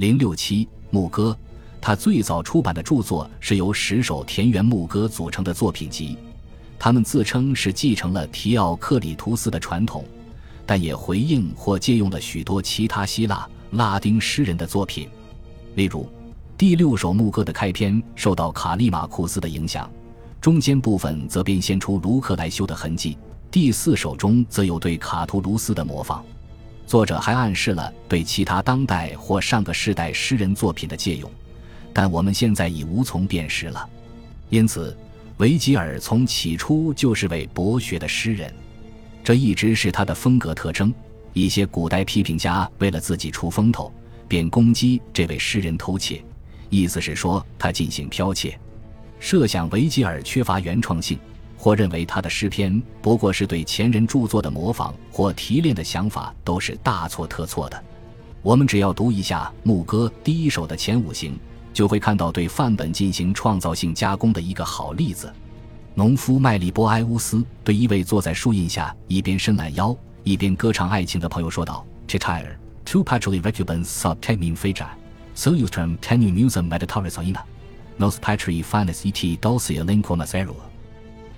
零六七牧歌，他最早出版的著作是由十首田园牧歌组成的作品集。他们自称是继承了提奥克里图斯的传统，但也回应或借用了许多其他希腊、拉丁诗人的作品。例如，第六首牧歌的开篇受到卡利马库斯的影响，中间部分则变现出卢克莱修的痕迹。第四首中则有对卡图卢斯的模仿。作者还暗示了对其他当代或上个世代诗人作品的借用，但我们现在已无从辨识了。因此。维吉尔从起初就是位博学的诗人，这一直是他的风格特征。一些古代批评家为了自己出风头，便攻击这位诗人偷窃，意思是说他进行剽窃。设想维吉尔缺乏原创性，或认为他的诗篇不过是对前人著作的模仿或提炼的想法，都是大错特错的。我们只要读一下《牧歌》第一首的前五行。就会看到对范本进行创造性加工的一个好例子。农夫麦利波埃乌斯对一位坐在树荫下一边伸懒腰一边歌唱爱情的朋友说道：“Chitire, two patruli recubans sub temim fija, solustrum tenu musum meditaris oina, nos patri finis et dulcia linquamus erua,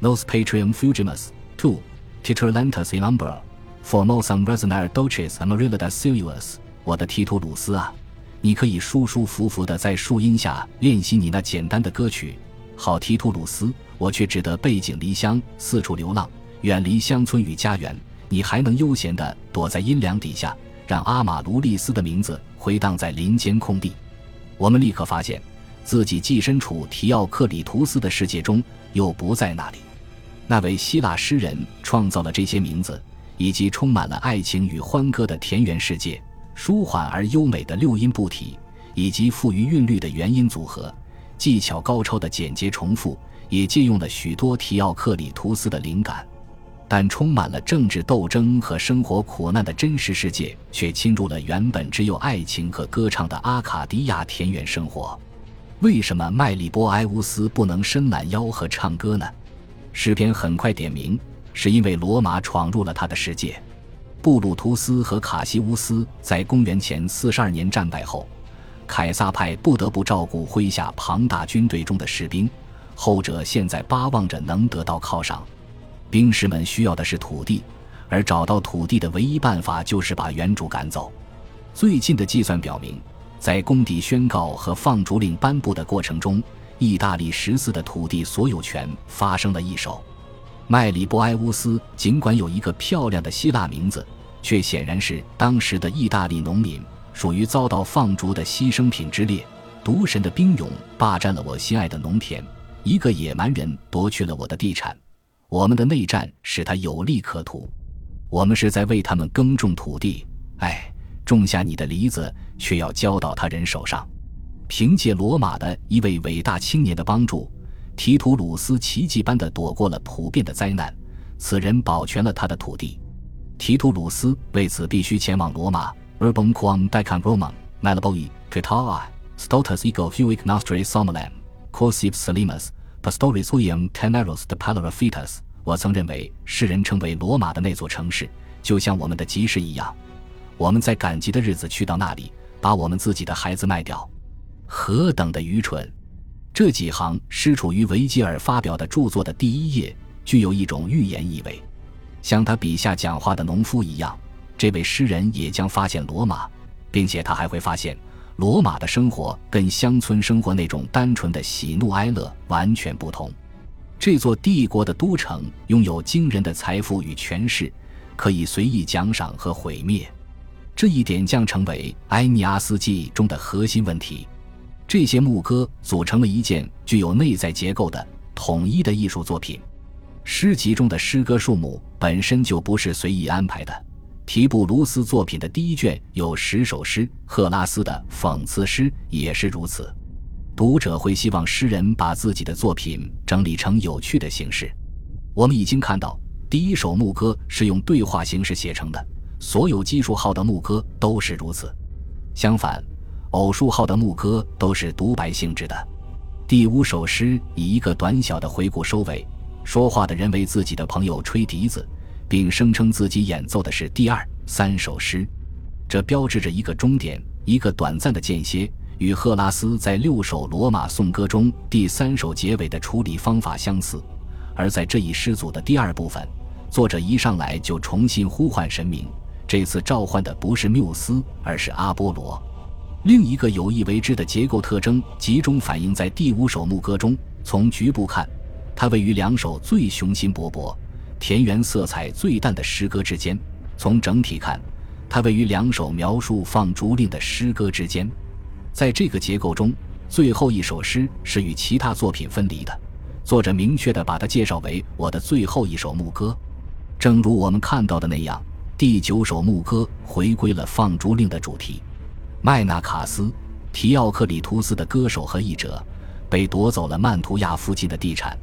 nos patrium fugimus, two, titulantus in umbra, formosum resonare dolces amarilla da silvus。”我的提图鲁斯啊！你可以舒舒服服地在树荫下练习你那简单的歌曲，好提图鲁斯。我却只得背井离乡，四处流浪，远离乡村与家园。你还能悠闲地躲在阴凉底下，让阿马卢利斯的名字回荡在林间空地。我们立刻发现，自己既身处提奥克里图斯的世界中，又不在那里。那位希腊诗人创造了这些名字，以及充满了爱情与欢歌的田园世界。舒缓而优美的六音部体，以及富于韵律的元音组合，技巧高超的简洁重复，也借用了许多提奥克里图斯的灵感。但充满了政治斗争和生活苦难的真实世界，却侵入了原本只有爱情和歌唱的阿卡迪亚田园生活。为什么麦利波埃乌斯不能伸懒腰和唱歌呢？诗篇很快点名，是因为罗马闯入了他的世界。布鲁图斯和卡西乌斯在公元前四十二年战败后，凯撒派不得不照顾麾下庞大军队中的士兵，后者现在巴望着能得到犒赏。兵士们需要的是土地，而找到土地的唯一办法就是把原主赶走。最近的计算表明，在公敌宣告和放逐令颁布的过程中，意大利十四的土地所有权发生了一手。麦里波埃乌斯尽管有一个漂亮的希腊名字，却显然是当时的意大利农民，属于遭到放逐的牺牲品之列。毒神的兵勇霸占了我心爱的农田，一个野蛮人夺去了我的地产。我们的内战使他有利可图，我们是在为他们耕种土地。哎，种下你的梨子，却要交到他人手上。凭借罗马的一位伟大青年的帮助。提图鲁斯奇迹般地躲过了普遍的灾难，此人保全了他的土地。提图鲁斯为此必须前往罗马。Urbum quam decam Romam, Malaboi, Catara, Stotus ego fuic nostri somalam, Corsibs salimus, Pastoris uium teneros de palera fitas。我曾认为世人称为罗马的那座城市，就像我们的集市一样。我们在赶集的日子去到那里，把我们自己的孩子卖掉，何等的愚蠢！这几行诗处于维吉尔发表的著作的第一页，具有一种预言意味。像他笔下讲话的农夫一样，这位诗人也将发现罗马，并且他还会发现，罗马的生活跟乡村生活那种单纯的喜怒哀乐完全不同。这座帝国的都城拥有惊人的财富与权势，可以随意奖赏和毁灭。这一点将成为《埃尼阿斯纪》中的核心问题。这些牧歌组成了一件具有内在结构的统一的艺术作品。诗集中的诗歌数目本身就不是随意安排的。提布卢斯作品的第一卷有十首诗，赫拉斯的讽刺诗也是如此。读者会希望诗人把自己的作品整理成有趣的形式。我们已经看到，第一首牧歌是用对话形式写成的，所有基数号的牧歌都是如此。相反。偶数号的牧歌都是独白性质的。第五首诗以一个短小的回顾收尾，说话的人为自己的朋友吹笛子，并声称自己演奏的是第二、三首诗，这标志着一个终点，一个短暂的间歇，与赫拉斯在六首罗马颂歌中第三首结尾的处理方法相似。而在这一诗组的第二部分，作者一上来就重新呼唤神明，这次召唤的不是缪斯，而是阿波罗。另一个有意为之的结构特征集中反映在第五首牧歌中。从局部看，它位于两首最雄心勃勃、田园色彩最淡的诗歌之间；从整体看，它位于两首描述放逐令的诗歌之间。在这个结构中，最后一首诗是与其他作品分离的，作者明确地把它介绍为“我的最后一首牧歌”。正如我们看到的那样，第九首牧歌回归了放逐令的主题。麦纳卡斯·提奥克里图斯的歌手和译者，被夺走了曼图亚附近的地产。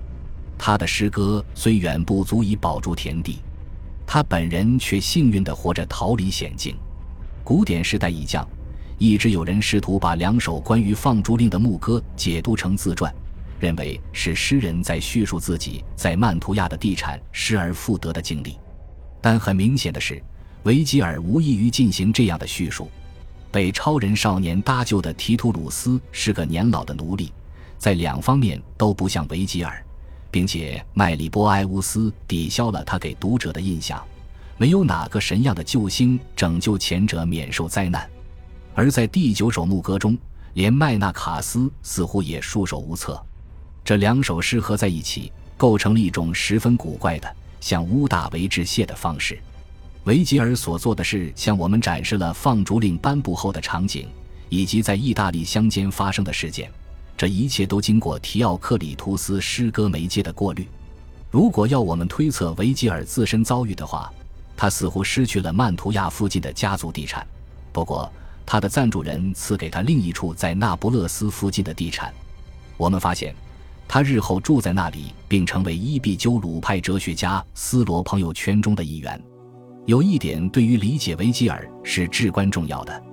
他的诗歌虽远不足以保住田地，他本人却幸运地活着逃离险境。古典时代已降，一直有人试图把两首关于放逐令的牧歌解读成自传，认为是诗人在叙述自己在曼图亚的地产失而复得的经历。但很明显的是，维吉尔无异于进行这样的叙述。被超人少年搭救的提图鲁斯是个年老的奴隶，在两方面都不像维吉尔，并且麦里波埃乌斯抵消了他给读者的印象。没有哪个神样的救星拯救前者免受灾难，而在第九首牧歌中，连麦纳卡斯似乎也束手无策。这两首诗合在一起，构成了一种十分古怪的向乌大维致谢的方式。维吉尔所做的事向我们展示了放逐令颁布后的场景，以及在意大利乡间发生的事件。这一切都经过提奥克里图斯诗歌媒介的过滤。如果要我们推测维吉尔自身遭遇的话，他似乎失去了曼图亚附近的家族地产。不过，他的赞助人赐给他另一处在那不勒斯附近的地产。我们发现，他日后住在那里，并成为伊壁鸠鲁派哲学家斯罗朋友圈中的一员。有一点对于理解维吉尔是至关重要的，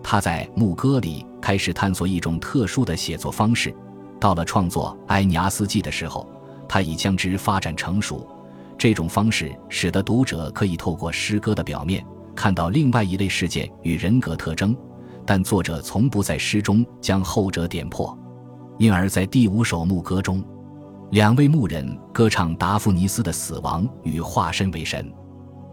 他在《牧歌》里开始探索一种特殊的写作方式，到了创作《埃尼阿斯纪》的时候，他已将之发展成熟。这种方式使得读者可以透过诗歌的表面看到另外一类事件与人格特征，但作者从不在诗中将后者点破，因而，在第五首《牧歌》中，两位牧人歌唱达芙妮斯的死亡与化身为神。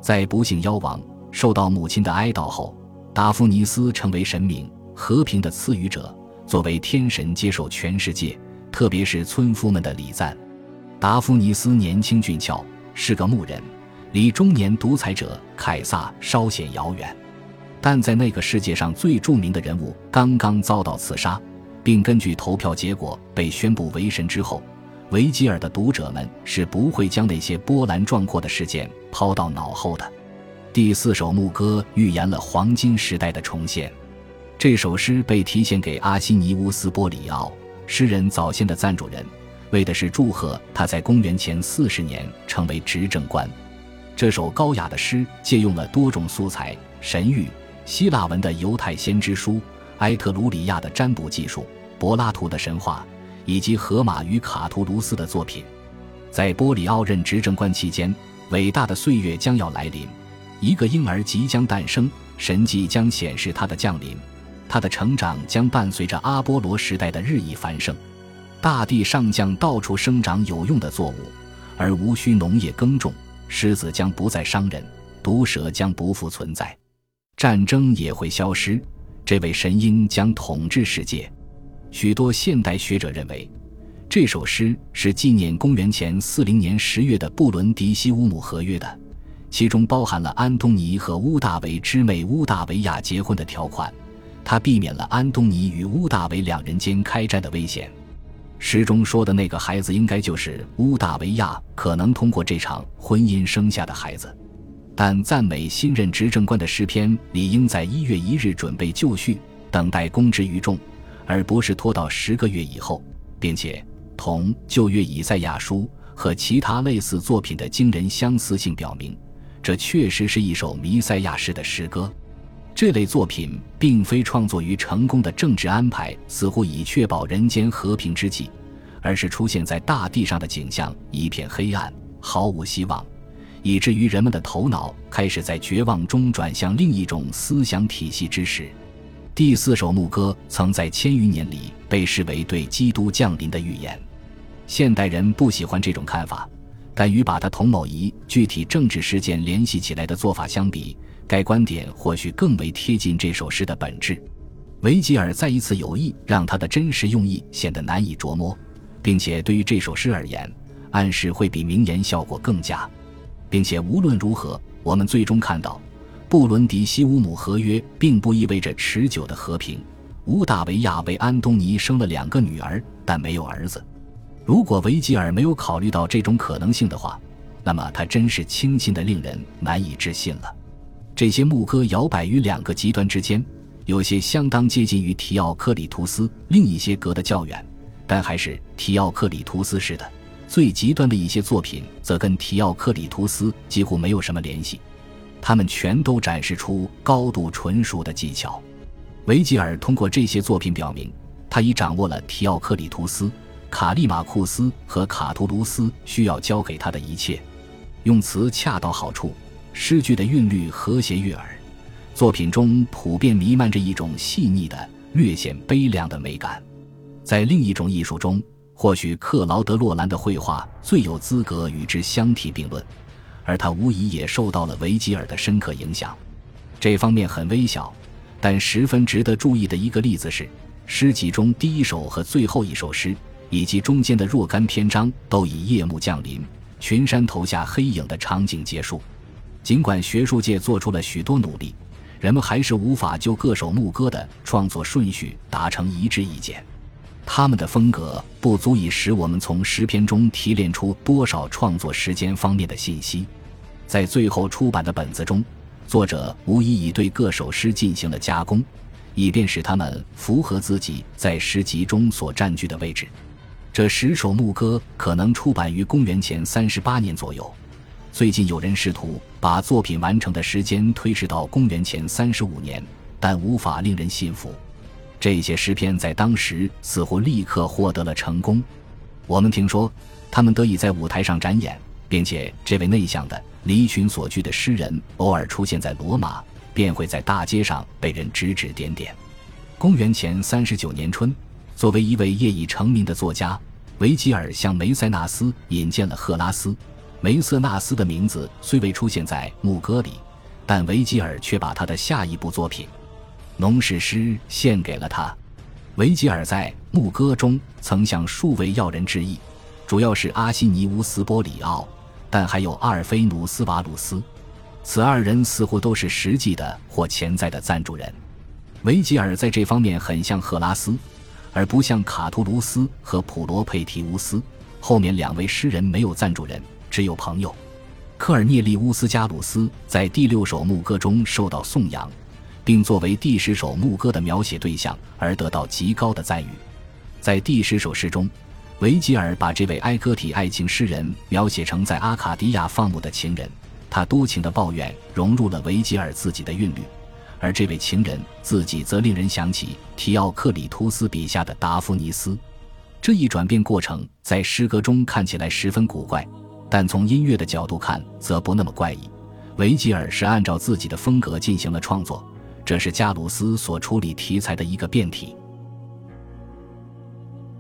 在不幸夭亡、受到母亲的哀悼后，达芙妮斯成为神明和平的赐予者，作为天神接受全世界，特别是村夫们的礼赞。达芙妮斯年轻俊俏，是个牧人，离中年独裁者凯撒稍显遥远。但在那个世界上最著名的人物刚刚遭到刺杀，并根据投票结果被宣布为神之后。维吉尔的读者们是不会将那些波澜壮阔的事件抛到脑后的。第四首牧歌预言了黄金时代的重现。这首诗被题献给阿西尼乌斯·波里奥，诗人早先的赞助人，为的是祝贺他在公元前四十年成为执政官。这首高雅的诗借用了多种素材：神谕、希腊文的犹太先知书、埃特鲁里亚的占卜技术、柏拉图的神话。以及荷马与卡图卢斯的作品，在波里奥任执政官期间，伟大的岁月将要来临，一个婴儿即将诞生，神迹将显示他的降临，他的成长将伴随着阿波罗时代的日益繁盛，大地上将到处生长有用的作物，而无需农业耕种，狮子将不再伤人，毒蛇将不复存在，战争也会消失，这位神鹰将统治世界。许多现代学者认为，这首诗是纪念公元前四零年十月的布伦迪西乌姆合约的，其中包含了安东尼和乌大维之妹乌大维亚结婚的条款，它避免了安东尼与乌大维两人间开战的危险。诗中说的那个孩子，应该就是乌大维亚可能通过这场婚姻生下的孩子。但赞美新任执政官的诗篇理应在一月一日准备就绪，等待公之于众。而不是拖到十个月以后，并且同旧约以赛亚书和其他类似作品的惊人相似性表明，这确实是一首弥赛亚式的诗歌。这类作品并非创作于成功的政治安排似乎已确保人间和平之际，而是出现在大地上的景象一片黑暗，毫无希望，以至于人们的头脑开始在绝望中转向另一种思想体系之时。第四首牧歌曾在千余年里被视为对基督降临的预言。现代人不喜欢这种看法，但与把它同某一具体政治事件联系起来的做法相比，该观点或许更为贴近这首诗的本质。维吉尔再一次有意让他的真实用意显得难以琢磨，并且对于这首诗而言，暗示会比名言效果更佳。并且无论如何，我们最终看到。布伦迪西乌姆合约并不意味着持久的和平。乌大维亚为安东尼生了两个女儿，但没有儿子。如果维吉尔没有考虑到这种可能性的话，那么他真是轻信的令人难以置信了。这些牧歌摇摆于两个极端之间，有些相当接近于提奥克里图斯，另一些隔得较远，但还是提奥克里图斯式的。最极端的一些作品则跟提奥克里图斯几乎没有什么联系。他们全都展示出高度纯熟的技巧。维吉尔通过这些作品表明，他已掌握了提奥克里图斯、卡利马库斯和卡图卢斯需要教给他的一切。用词恰到好处，诗句的韵律和谐悦耳，作品中普遍弥漫着一种细腻的、略显悲凉的美感。在另一种艺术中，或许克劳德·洛兰的绘画最有资格与之相提并论。而他无疑也受到了维吉尔的深刻影响，这方面很微小，但十分值得注意的一个例子是，诗集中第一首和最后一首诗，以及中间的若干篇章，都以夜幕降临、群山投下黑影的场景结束。尽管学术界做出了许多努力，人们还是无法就各首牧歌的创作顺序达成一致意见。他们的风格不足以使我们从诗篇中提炼出多少创作时间方面的信息。在最后出版的本子中，作者无疑已对各首诗进行了加工，以便使它们符合自己在诗集中所占据的位置。这十首牧歌可能出版于公元前三十八年左右。最近有人试图把作品完成的时间推迟到公元前三十五年，但无法令人信服。这些诗篇在当时似乎立刻获得了成功。我们听说，他们得以在舞台上展演，并且这位内向的、离群所居的诗人偶尔出现在罗马，便会在大街上被人指指点点。公元前三十九年春，作为一位业已成名的作家，维吉尔向梅塞纳斯引荐了赫拉斯。梅瑟纳斯的名字虽未出现在牧歌里，但维吉尔却把他的下一部作品。农事诗献给了他。维吉尔在《牧歌》中曾向数位要人致意，主要是阿西尼乌斯·波里奥，但还有阿尔菲努斯·瓦鲁斯。此二人似乎都是实际的或潜在的赞助人。维吉尔在这方面很像赫拉斯，而不像卡图卢斯和普罗佩提乌斯。后面两位诗人没有赞助人，只有朋友。科尔涅利乌斯·加鲁斯在第六首牧歌中受到颂扬。并作为第十首牧歌的描写对象而得到极高的赞誉。在第十首诗中，维吉尔把这位埃戈体爱情诗人描写成在阿卡迪亚放牧的情人，他多情的抱怨融入了维吉尔自己的韵律，而这位情人自己则令人想起提奥克里图斯笔下的达芙妮斯。这一转变过程在诗歌中看起来十分古怪，但从音乐的角度看则不那么怪异。维吉尔是按照自己的风格进行了创作。这是加鲁斯所处理题材的一个变体。